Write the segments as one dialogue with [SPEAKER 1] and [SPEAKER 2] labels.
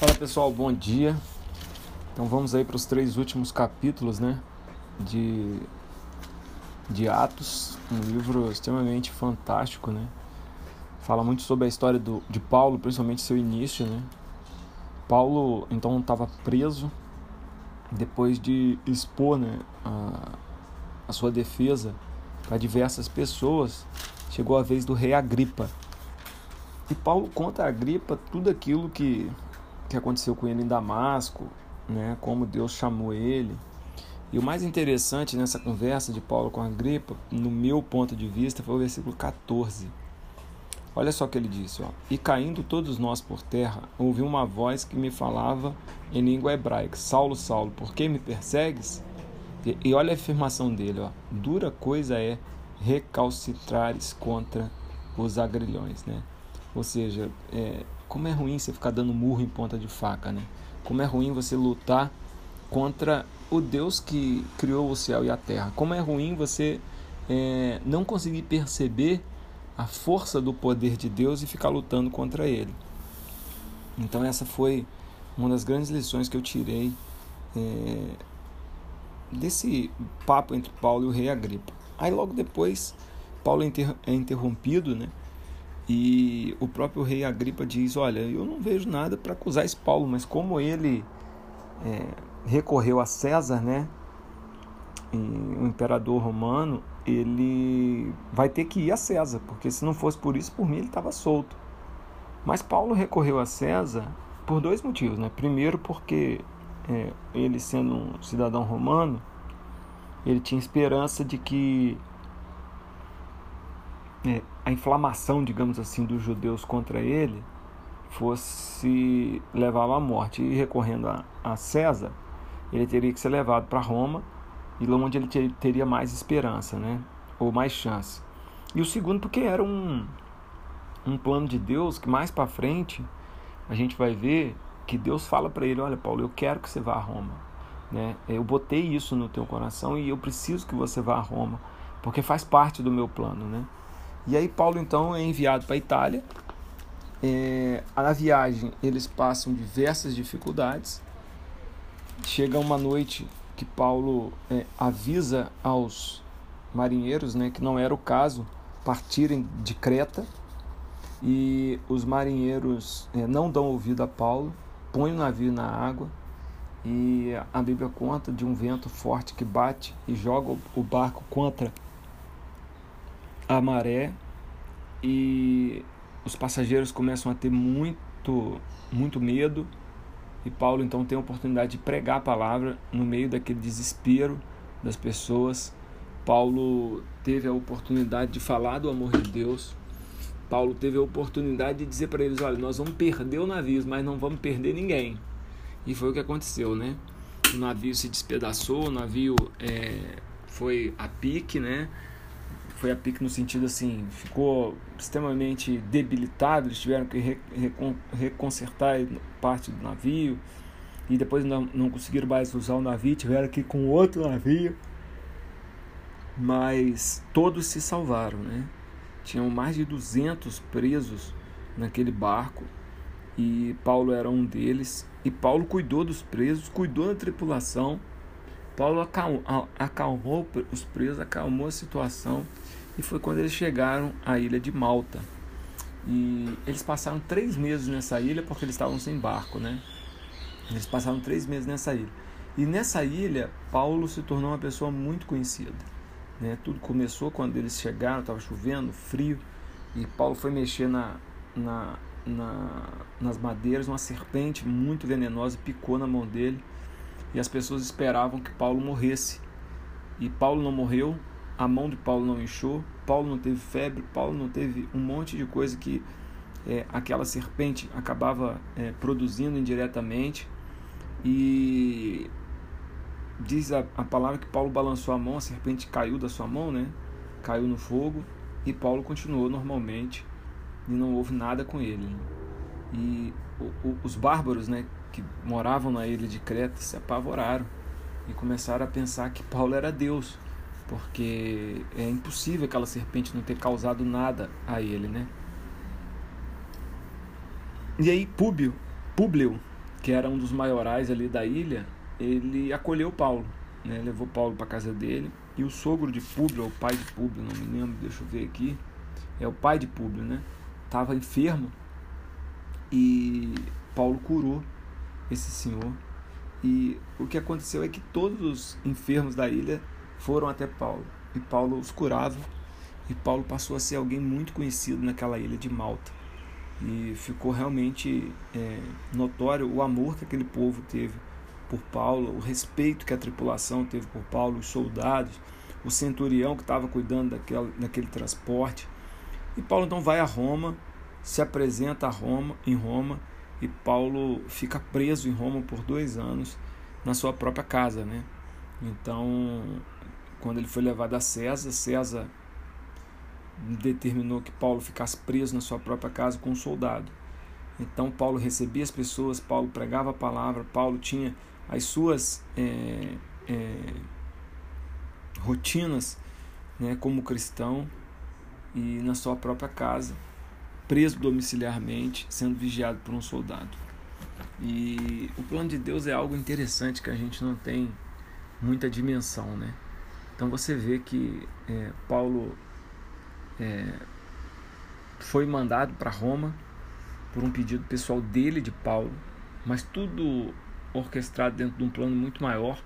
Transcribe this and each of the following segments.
[SPEAKER 1] Fala pessoal, bom dia. Então vamos aí para os três últimos capítulos, né? De, de Atos, um livro extremamente fantástico, né? Fala muito sobre a história do, de Paulo, principalmente seu início, né? Paulo então estava preso depois de expor né, a, a sua defesa para diversas pessoas. Chegou a vez do rei Agripa. E Paulo conta a Agripa tudo aquilo que que aconteceu com ele em Damasco, né, como Deus chamou ele. E o mais interessante nessa conversa de Paulo com Agripa, no meu ponto de vista, foi o versículo 14. Olha só o que ele disse: ó, E caindo todos nós por terra, ouvi uma voz que me falava em língua hebraica: Saulo, Saulo, por que me persegues? E, e olha a afirmação dele: ó, Dura coisa é recalcitrares contra os agrilhões. Né? Ou seja, é, como é ruim você ficar dando murro em ponta de faca, né? Como é ruim você lutar contra o Deus que criou o céu e a terra. Como é ruim você é, não conseguir perceber a força do poder de Deus e ficar lutando contra ele. Então essa foi uma das grandes lições que eu tirei é, desse papo entre Paulo e o rei Agripa. Aí logo depois Paulo é, é interrompido, né? E o próprio rei Agripa diz: Olha, eu não vejo nada para acusar esse Paulo, mas como ele é, recorreu a César, né, o imperador romano, ele vai ter que ir a César, porque se não fosse por isso, por mim ele estava solto. Mas Paulo recorreu a César por dois motivos, né? Primeiro, porque é, ele sendo um cidadão romano, ele tinha esperança de que é, a inflamação, digamos assim, dos judeus contra ele fosse levá-lo à morte. E recorrendo a, a, César, ele teria que ser levado para Roma, e onde ele ter, teria mais esperança, né? ou mais chance. E o segundo, porque era um, um plano de Deus que mais para frente a gente vai ver que Deus fala para ele: Olha, Paulo, eu quero que você vá a Roma. Né? Eu botei isso no teu coração e eu preciso que você vá a Roma, porque faz parte do meu plano. Né? E aí Paulo então é enviado para a Itália. É, na viagem eles passam diversas dificuldades. Chega uma noite que Paulo é, avisa aos marinheiros, né, que não era o caso partirem de Creta. E os marinheiros é, não dão ouvido a Paulo, põem o navio na água e a Bíblia conta de um vento forte que bate e joga o barco contra a maré e os passageiros começam a ter muito, muito medo. E Paulo então tem a oportunidade de pregar a palavra no meio daquele desespero das pessoas. Paulo teve a oportunidade de falar do amor de Deus. Paulo teve a oportunidade de dizer para eles: olha, nós vamos perder o navio, mas não vamos perder ninguém. E foi o que aconteceu, né? O navio se despedaçou, o navio é, foi a pique, né? Foi a pique no sentido assim, ficou extremamente debilitado, eles tiveram que re, reconsertar parte do navio e depois não, não conseguiram mais usar o navio, tiveram que ir com outro navio. Mas todos se salvaram, né? Tinham mais de 200 presos naquele barco e Paulo era um deles. E Paulo cuidou dos presos, cuidou da tripulação. Paulo acalmou, acalmou os presos, acalmou a situação e foi quando eles chegaram à ilha de Malta. E eles passaram três meses nessa ilha porque eles estavam sem barco, né? Eles passaram três meses nessa ilha. E nessa ilha, Paulo se tornou uma pessoa muito conhecida. Né? Tudo começou quando eles chegaram, estava chovendo, frio, e Paulo foi mexer na, na, na, nas madeiras, uma serpente muito venenosa picou na mão dele, e as pessoas esperavam que Paulo morresse. E Paulo não morreu, a mão de Paulo não inchou, Paulo não teve febre, Paulo não teve um monte de coisa que é, aquela serpente acabava é, produzindo indiretamente. E diz a, a palavra que Paulo balançou a mão, a serpente caiu da sua mão, né? Caiu no fogo e Paulo continuou normalmente e não houve nada com ele. E os bárbaros, né, que moravam na ilha de Creta, se apavoraram e começaram a pensar que Paulo era Deus porque é impossível aquela serpente não ter causado nada a ele, né? E aí Públio, Públio que era um dos maiorais ali da ilha, ele acolheu Paulo, né? levou Paulo para casa dele. E o sogro de Públio, o pai de Públio, não me lembro, deixa eu ver aqui, é o pai de Públio, né? Estava enfermo e Paulo curou esse senhor. E o que aconteceu é que todos os enfermos da ilha foram até Paulo e Paulo os curava. E Paulo passou a ser alguém muito conhecido naquela ilha de Malta. E ficou realmente é, notório o amor que aquele povo teve por Paulo, o respeito que a tripulação teve por Paulo, os soldados, o centurião que estava cuidando daquele, daquele transporte. E Paulo então vai a Roma, se apresenta a Roma, em Roma, e Paulo fica preso em Roma por dois anos na sua própria casa, né? Então, quando ele foi levado a César, César determinou que Paulo ficasse preso na sua própria casa com um soldado. Então Paulo recebia as pessoas, Paulo pregava a palavra, Paulo tinha as suas é, é, rotinas né, como cristão e na sua própria casa, preso domiciliarmente, sendo vigiado por um soldado. E o plano de Deus é algo interessante que a gente não tem muita dimensão, né? Então você vê que é, Paulo é, foi mandado para Roma por um pedido pessoal dele, de Paulo, mas tudo orquestrado dentro de um plano muito maior,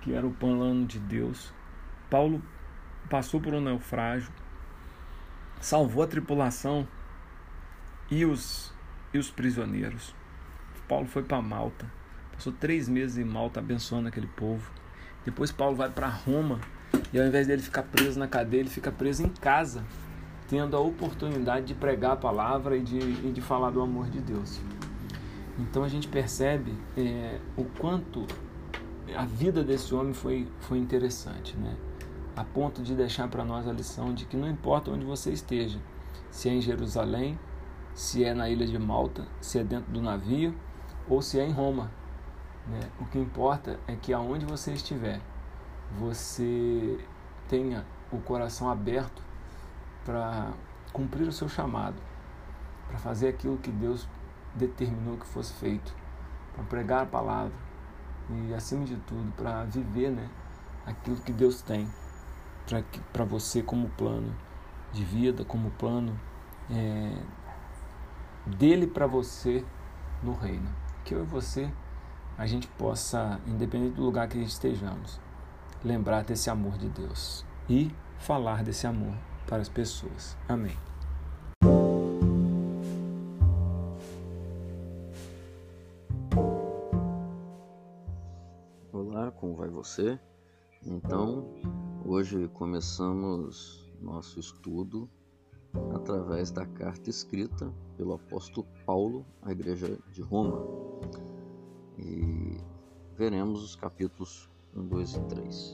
[SPEAKER 1] que era o plano de Deus. Paulo passou por um naufrágio, salvou a tripulação e os, e os prisioneiros. Paulo foi para Malta, passou três meses em Malta abençoando aquele povo. Depois Paulo vai para Roma e ao invés dele ficar preso na cadeia, ele fica preso em casa, tendo a oportunidade de pregar a palavra e de, e de falar do amor de Deus. Então a gente percebe é, o quanto a vida desse homem foi, foi interessante, né? a ponto de deixar para nós a lição de que não importa onde você esteja, se é em Jerusalém, se é na ilha de Malta, se é dentro do navio ou se é em Roma. Né? O que importa é que aonde você estiver, você tenha o coração aberto para cumprir o seu chamado, para fazer aquilo que Deus determinou que fosse feito, para pregar a palavra e, acima de tudo, para viver né, aquilo que Deus tem para você como plano de vida, como plano é, dele para você no reino. Que eu e você a gente possa, independente do lugar que estejamos, lembrar desse amor de Deus e falar desse amor para as pessoas. Amém.
[SPEAKER 2] Olá, como vai você? Então, hoje começamos nosso estudo através da carta escrita pelo apóstolo Paulo à igreja de Roma. E veremos os capítulos 1, 2 e 3.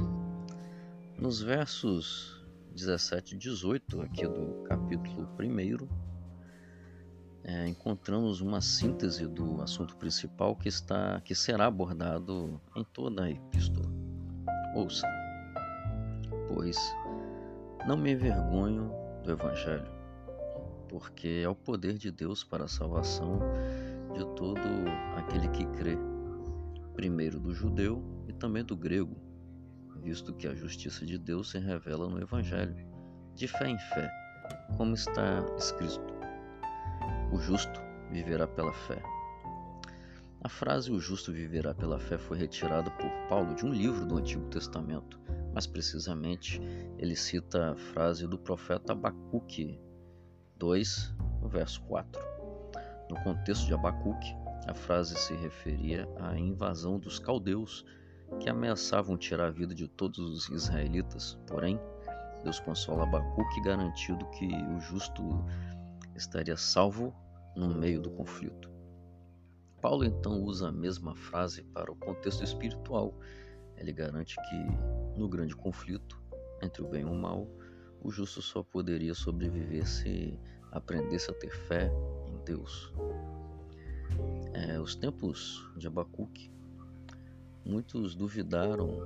[SPEAKER 2] Nos versos 17 e 18 aqui do capítulo 1, é, encontramos uma síntese do assunto principal que, está, que será abordado em toda a epístola. Ouça, pois não me envergonho do Evangelho, porque é o poder de Deus para a salvação de todo aquele que crê, primeiro do judeu e também do grego, visto que a justiça de Deus se revela no Evangelho, de fé em fé, como está escrito: o justo viverá pela fé. A frase o justo viverá pela fé foi retirada por Paulo de um livro do Antigo Testamento, mais precisamente, ele cita a frase do profeta Abacuque 2, verso 4. No contexto de Abacuque, a frase se referia à invasão dos caldeus que ameaçavam tirar a vida de todos os israelitas. Porém, Deus consola Abacuque garantindo que o justo estaria salvo no meio do conflito. Paulo então usa a mesma frase para o contexto espiritual. Ele garante que no grande conflito entre o bem e o mal, o justo só poderia sobreviver se aprendesse a ter fé em Deus. É, os tempos de Abacuque, muitos duvidaram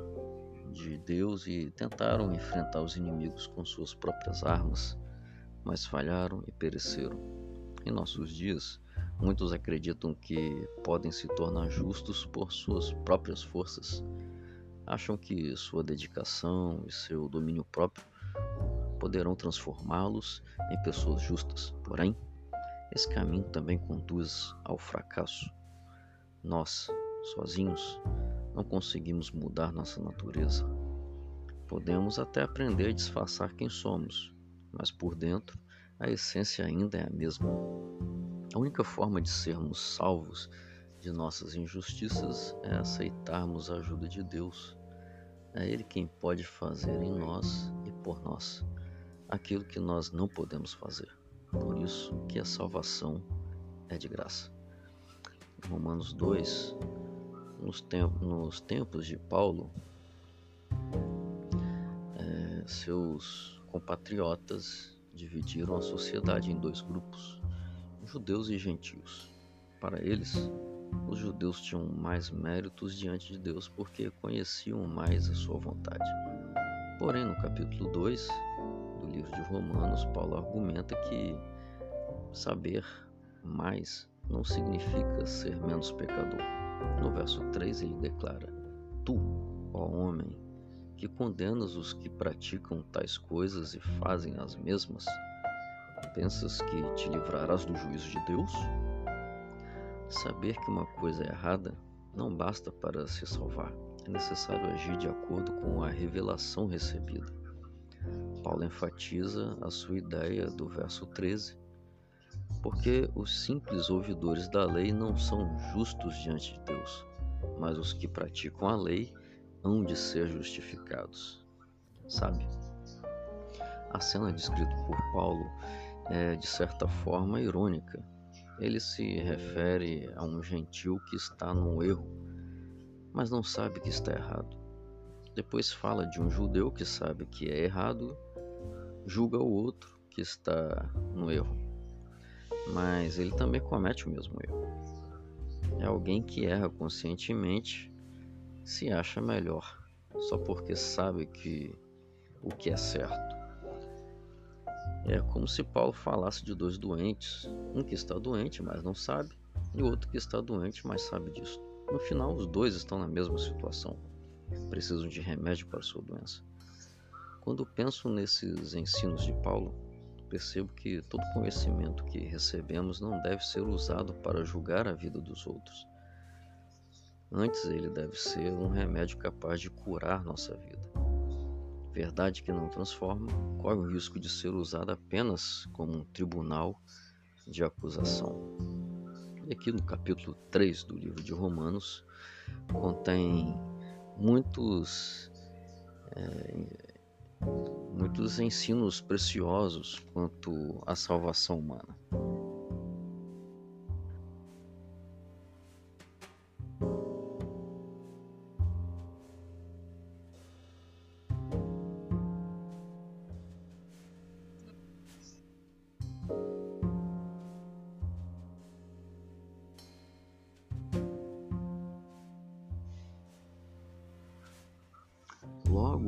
[SPEAKER 2] de Deus e tentaram enfrentar os inimigos com suas próprias armas, mas falharam e pereceram. Em nossos dias, Muitos acreditam que podem se tornar justos por suas próprias forças. Acham que sua dedicação e seu domínio próprio poderão transformá-los em pessoas justas. Porém, esse caminho também conduz ao fracasso. Nós, sozinhos, não conseguimos mudar nossa natureza. Podemos até aprender a disfarçar quem somos, mas por dentro a essência ainda é a mesma. A única forma de sermos salvos de nossas injustiças é aceitarmos a ajuda de Deus. É Ele quem pode fazer em nós e por nós aquilo que nós não podemos fazer. Por isso que a salvação é de graça. Romanos 2, nos, tempos, nos tempos de Paulo, é, seus compatriotas dividiram a sociedade em dois grupos judeus e gentios. Para eles, os judeus tinham mais méritos diante de Deus porque conheciam mais a sua vontade. Porém, no capítulo 2 do livro de Romanos, Paulo argumenta que saber mais não significa ser menos pecador. No verso 3 ele declara: Tu, ó homem, que condenas os que praticam tais coisas e fazem as mesmas, Pensas que te livrarás do juízo de Deus? Saber que uma coisa é errada não basta para se salvar. É necessário agir de acordo com a revelação recebida. Paulo enfatiza a sua ideia do verso 13, porque os simples ouvidores da lei não são justos diante de Deus, mas os que praticam a lei hão de ser justificados. Sabe? A cena descrita por Paulo é, de certa forma, irônica. Ele se refere a um gentil que está num erro, mas não sabe que está errado. Depois fala de um judeu que sabe que é errado, julga o outro que está no erro, mas ele também comete o mesmo erro. É alguém que erra conscientemente, se acha melhor, só porque sabe que o que é certo. É como se Paulo falasse de dois doentes, um que está doente, mas não sabe, e outro que está doente, mas sabe disso. No final, os dois estão na mesma situação, precisam de remédio para sua doença. Quando penso nesses ensinos de Paulo, percebo que todo conhecimento que recebemos não deve ser usado para julgar a vida dos outros. Antes, ele deve ser um remédio capaz de curar nossa vida verdade que não transforma, corre o risco de ser usada apenas como um tribunal de acusação. E aqui no capítulo 3 do livro de Romanos contém muitos, é, muitos ensinos preciosos quanto à salvação humana.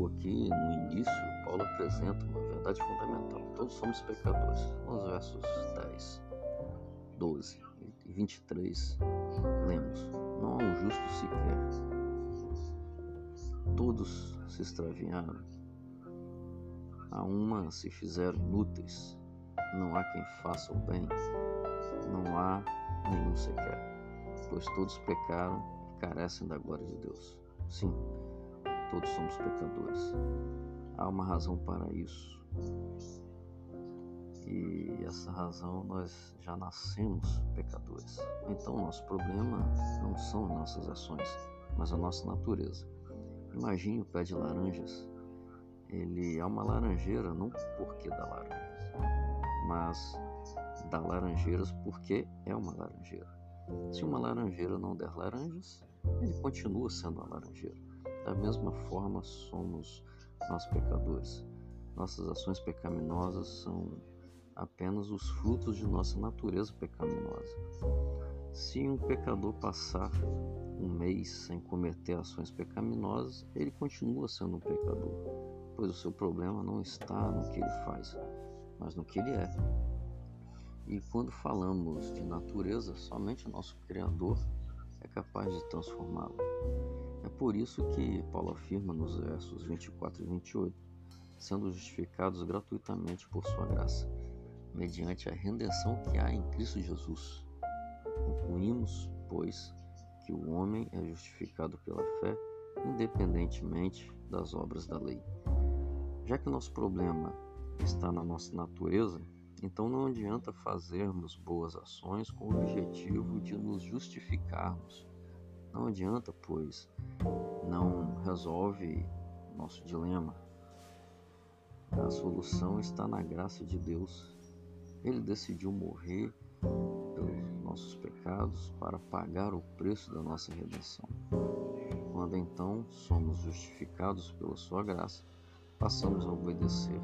[SPEAKER 2] Aqui no início, Paulo apresenta uma verdade fundamental. Todos somos pecadores. Nos versos 10, 12 e 23, lemos: Não há um justo sequer. Todos se extraviaram. A uma se fizeram inúteis. Não há quem faça o bem. Não há nenhum sequer. Pois todos pecaram e carecem da glória de Deus. Sim, Todos somos pecadores. Há uma razão para isso. E essa razão nós já nascemos pecadores. Então, nosso problema não são nossas ações, mas a nossa natureza. Imagine o pé de laranjas. Ele é uma laranjeira não porque dá laranjas, mas dá laranjeiras porque é uma laranjeira. Se uma laranjeira não der laranjas, ele continua sendo uma laranjeira. Da mesma forma, somos nós pecadores. Nossas ações pecaminosas são apenas os frutos de nossa natureza pecaminosa. Se um pecador passar um mês sem cometer ações pecaminosas, ele continua sendo um pecador, pois o seu problema não está no que ele faz, mas no que ele é. E quando falamos de natureza, somente o nosso Criador é capaz de transformá-la. Por isso que Paulo afirma nos versos 24 e 28, sendo justificados gratuitamente por sua graça, mediante a redenção que há em Cristo Jesus. Concluímos, pois, que o homem é justificado pela fé, independentemente das obras da lei. Já que nosso problema está na nossa natureza, então não adianta fazermos boas ações com o objetivo de nos justificarmos. Não adianta, pois não resolve nosso dilema. A solução está na graça de Deus. Ele decidiu morrer pelos nossos pecados para pagar o preço da nossa redenção. Quando então somos justificados pela sua graça, passamos a obedecer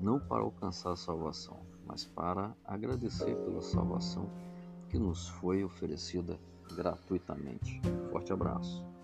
[SPEAKER 2] não para alcançar a salvação, mas para agradecer pela salvação que nos foi oferecida gratuitamente. Forte abraço.